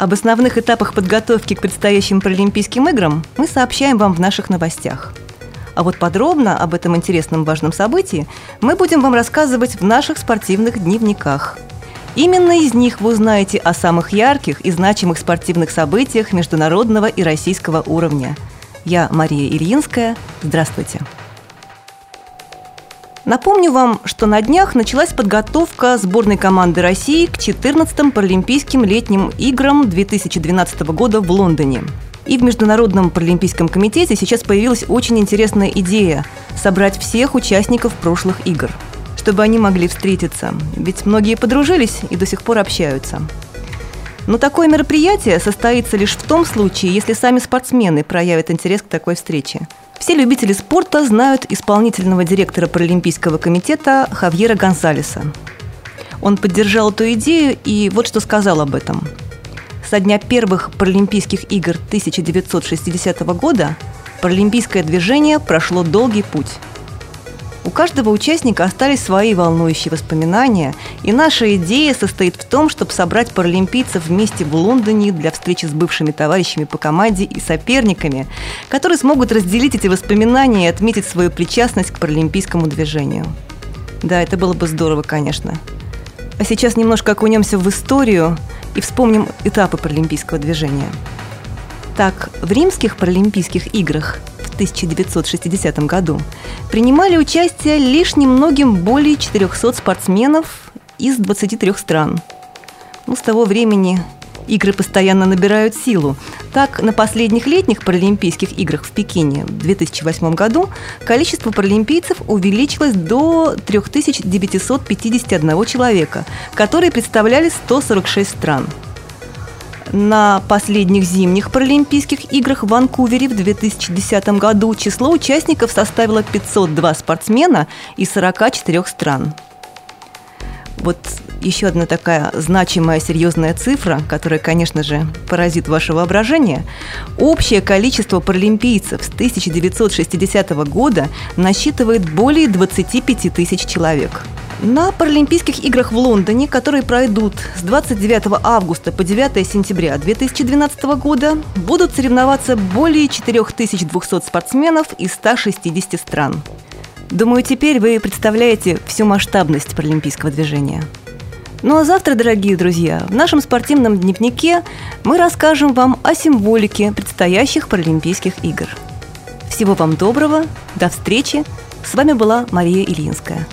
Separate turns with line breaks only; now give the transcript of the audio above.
Об основных этапах подготовки к предстоящим Паралимпийским играм мы сообщаем вам в наших новостях. А вот подробно об этом интересном важном событии мы будем вам рассказывать в наших спортивных дневниках. Именно из них вы узнаете о самых ярких и значимых спортивных событиях международного и российского уровня. Я Мария Ильинская. Здравствуйте. Напомню вам, что на днях началась подготовка сборной команды России к 14-м Паралимпийским летним играм 2012 года в Лондоне. И в Международном паралимпийском комитете сейчас появилась очень интересная идея – собрать всех участников прошлых игр, чтобы они могли встретиться. Ведь многие подружились и до сих пор общаются. Но такое мероприятие состоится лишь в том случае, если сами спортсмены проявят интерес к такой встрече – все любители спорта знают исполнительного директора Паралимпийского комитета Хавьера Гонсалеса. Он поддержал эту идею и вот что сказал об этом. Со дня первых Паралимпийских игр 1960 года паралимпийское движение прошло долгий путь – у каждого участника остались свои волнующие воспоминания, и наша идея состоит в том, чтобы собрать паралимпийцев вместе в Лондоне для встречи с бывшими товарищами по команде и соперниками, которые смогут разделить эти воспоминания и отметить свою причастность к паралимпийскому движению. Да, это было бы здорово, конечно. А сейчас немножко окунемся в историю и вспомним этапы паралимпийского движения. Так, в римских паралимпийских играх 1960 году принимали участие лишь немногим более 400 спортсменов из 23 стран. Ну, с того времени игры постоянно набирают силу. Так, на последних летних Паралимпийских играх в Пекине в 2008 году количество паралимпийцев увеличилось до 3951 человека, которые представляли 146 стран – на последних зимних Паралимпийских играх в Ванкувере в 2010 году число участников составило 502 спортсмена из 44 стран. Вот еще одна такая значимая, серьезная цифра, которая, конечно же, поразит ваше воображение. Общее количество паралимпийцев с 1960 года насчитывает более 25 тысяч человек – на Паралимпийских играх в Лондоне, которые пройдут с 29 августа по 9 сентября 2012 года, будут соревноваться более 4200 спортсменов из 160 стран. Думаю, теперь вы представляете всю масштабность паралимпийского движения. Ну а завтра, дорогие друзья, в нашем спортивном дневнике мы расскажем вам о символике предстоящих Паралимпийских игр. Всего вам доброго, до встречи. С вами была Мария Ильинская.